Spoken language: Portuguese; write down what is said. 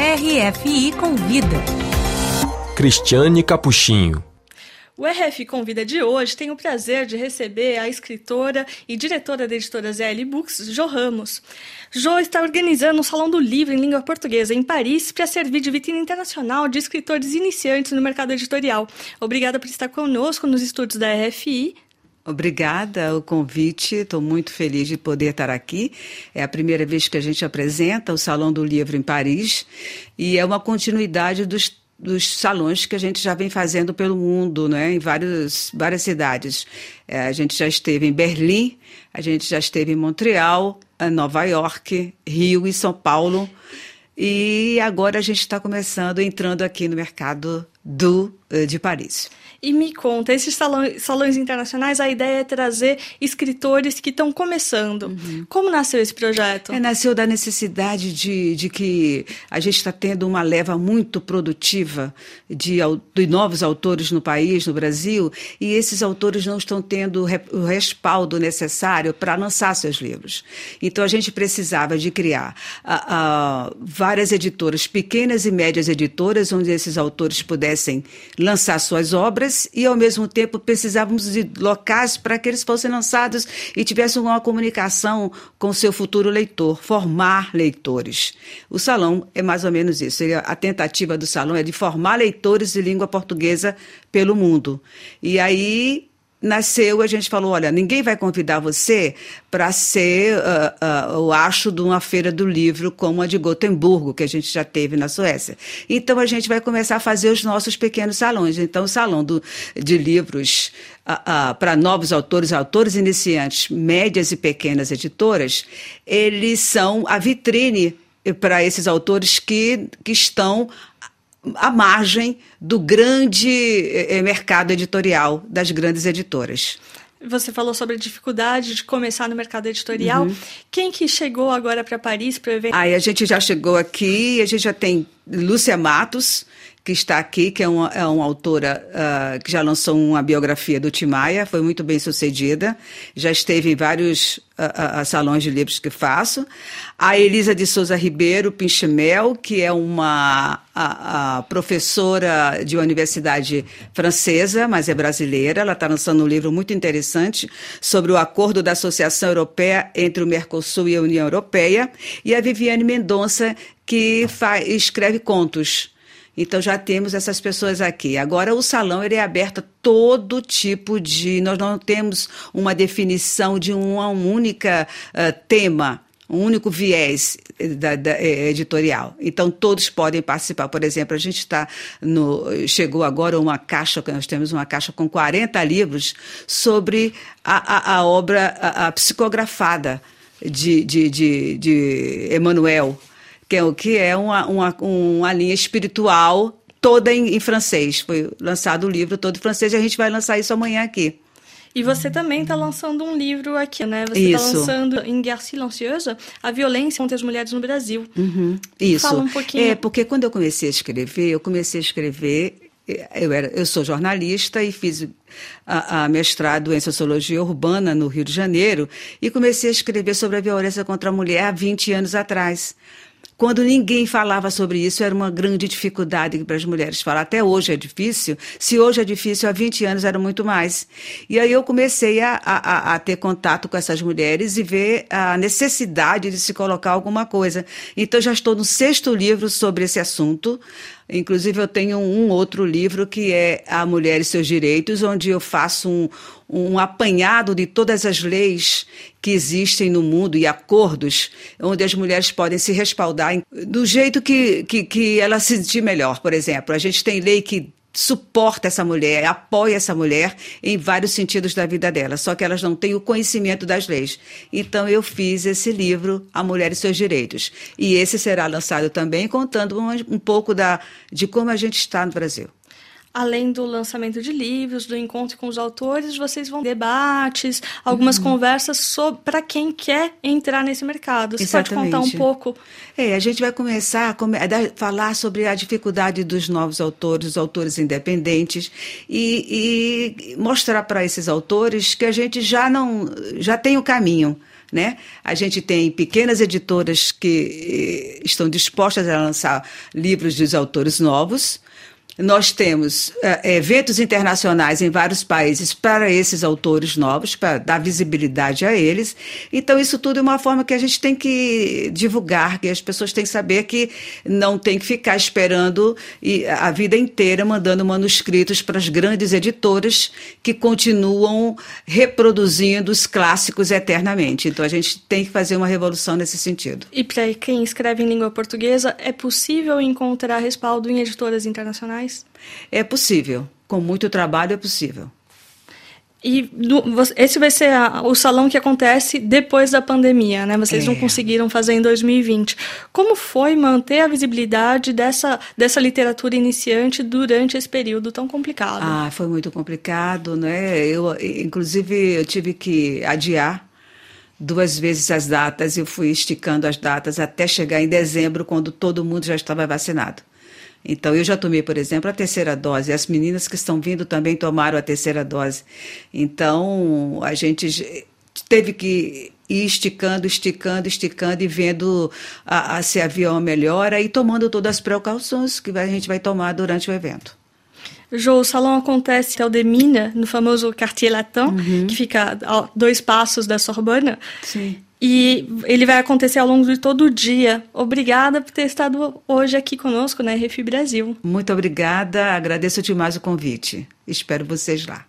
RFI Convida. Cristiane Capuchinho. O RF Convida de hoje tem o prazer de receber a escritora e diretora da editora ZL Books, Jo Ramos. Jo está organizando um Salão do Livro em língua portuguesa em Paris para servir de vitrine internacional de escritores iniciantes no mercado editorial. Obrigada por estar conosco nos estúdios da RFI. Obrigada o convite, estou muito feliz de poder estar aqui. É a primeira vez que a gente apresenta o Salão do Livro em Paris e é uma continuidade dos dos salões que a gente já vem fazendo pelo mundo, né, em vários, várias cidades. É, a gente já esteve em Berlim, a gente já esteve em Montreal, Nova York, Rio e São Paulo. E agora a gente está começando, entrando aqui no mercado do, eh, de Paris. E me conta, esses salões, salões internacionais, a ideia é trazer escritores que estão começando. Uhum. Como nasceu esse projeto? É, nasceu da necessidade de, de que a gente está tendo uma leva muito produtiva de, de novos autores no país, no Brasil, e esses autores não estão tendo o respaldo necessário para lançar seus livros. Então a gente precisava de criar várias editoras, pequenas e médias editoras, onde esses autores pudessem lançar suas obras e, ao mesmo tempo, precisávamos de locais para que eles fossem lançados e tivessem uma comunicação com seu futuro leitor, formar leitores. O salão é mais ou menos isso. A tentativa do salão é de formar leitores de língua portuguesa pelo mundo. E aí nasceu, a gente falou, olha, ninguém vai convidar você para ser uh, uh, o acho de uma feira do livro como a de Gotemburgo, que a gente já teve na Suécia. Então a gente vai começar a fazer os nossos pequenos salões. Então o salão do, de livros uh, para novos autores, autores iniciantes, médias e pequenas editoras, eles são a vitrine para esses autores que, que estão à margem do grande eh, eh, mercado editorial das grandes editoras. Você falou sobre a dificuldade de começar no mercado editorial. Uhum. Quem que chegou agora para Paris para o evento? Aí a gente já chegou aqui, a gente já tem Lúcia Matos, que está aqui, que é uma, é uma autora uh, que já lançou uma biografia do Timaya, foi muito bem sucedida, já esteve em vários uh, uh, salões de livros que faço. A Elisa de Souza Ribeiro Pinchemel, que é uma professora de uma universidade francesa, mas é brasileira, ela está lançando um livro muito interessante sobre o acordo da Associação Europeia entre o Mercosul e a União Europeia. E a Viviane Mendonça, que escreve contos. Então já temos essas pessoas aqui. Agora o salão ele é aberto a todo tipo de. Nós não temos uma definição de uma única uh, tema um único viés eh, da, da, eh, editorial. Então todos podem participar. Por exemplo, a gente está no chegou agora uma caixa, nós temos uma caixa com 40 livros sobre a, a, a obra a, a psicografada de, de, de, de Emmanuel que é, que é uma, uma, uma linha espiritual toda em, em, francês. Foi lançado o livro todo em francês e a gente vai lançar isso amanhã aqui. E você também está lançando um livro aqui, né? Você está lançando em Guerra Silenciosa a violência contra as mulheres no Brasil. Uhum. Isso. Fala um pouquinho. É, porque quando eu comecei a escrever, eu comecei a escrever eu, era, eu sou jornalista e fiz a, a, mestrado em Sociologia Urbana no Rio de Janeiro e comecei a escrever sobre a violência contra a mulher há 20 anos atrás. Quando ninguém falava sobre isso, era uma grande dificuldade para as mulheres falar. Até hoje é difícil. Se hoje é difícil, há 20 anos era muito mais. E aí eu comecei a, a, a ter contato com essas mulheres e ver a necessidade de se colocar alguma coisa. Então já estou no sexto livro sobre esse assunto. Inclusive, eu tenho um outro livro que é A Mulher e Seus Direitos, onde eu faço um, um apanhado de todas as leis que existem no mundo e acordos onde as mulheres podem se respaldar do jeito que, que, que ela se sentir melhor. Por exemplo, a gente tem lei que suporta essa mulher, apoia essa mulher em vários sentidos da vida dela, só que elas não têm o conhecimento das leis. Então eu fiz esse livro, A Mulher e Seus Direitos. E esse será lançado também contando um, um pouco da, de como a gente está no Brasil além do lançamento de livros, do encontro com os autores, vocês vão debates, algumas uhum. conversas para quem quer entrar nesse mercado. Você Exatamente. pode contar um pouco? É, a gente vai começar a, falar sobre a dificuldade dos novos autores, os autores independentes, e, e mostrar para esses autores que a gente já não já tem o caminho Né? A gente tem pequenas editoras que eh, estão dispostas a lançar livros dos autores novos. Nós temos uh, eventos internacionais em vários países para esses autores novos, para dar visibilidade a eles. Então, isso tudo é uma forma que a gente tem que divulgar, que as pessoas têm que saber que não tem que ficar esperando a vida inteira mandando manuscritos para as grandes editoras que continuam reproduzindo os clássicos eternamente. Então, a gente tem que fazer uma revolução nesse sentido. E para quem escreve em língua portuguesa, é possível encontrar respaldo em editoras internacionais? É possível. Com muito trabalho é possível. E esse vai ser a, o salão que acontece depois da pandemia, né? Vocês é. não conseguiram fazer em 2020. Como foi manter a visibilidade dessa, dessa literatura iniciante durante esse período tão complicado? Ah, foi muito complicado, né? Eu, inclusive, eu tive que adiar duas vezes as datas. Eu fui esticando as datas até chegar em dezembro, quando todo mundo já estava vacinado. Então, eu já tomei, por exemplo, a terceira dose. As meninas que estão vindo também tomaram a terceira dose. Então, a gente teve que ir esticando, esticando, esticando e vendo a, a, se havia uma melhora e tomando todas as precauções que a gente vai tomar durante o evento. Jo, o salão acontece ao Demina, no famoso Quartier Latin, uhum. que fica a dois passos da Sorbonne. Sim. E ele vai acontecer ao longo de todo o dia. Obrigada por ter estado hoje aqui conosco na RFI Brasil. Muito obrigada, agradeço demais o convite. Espero vocês lá.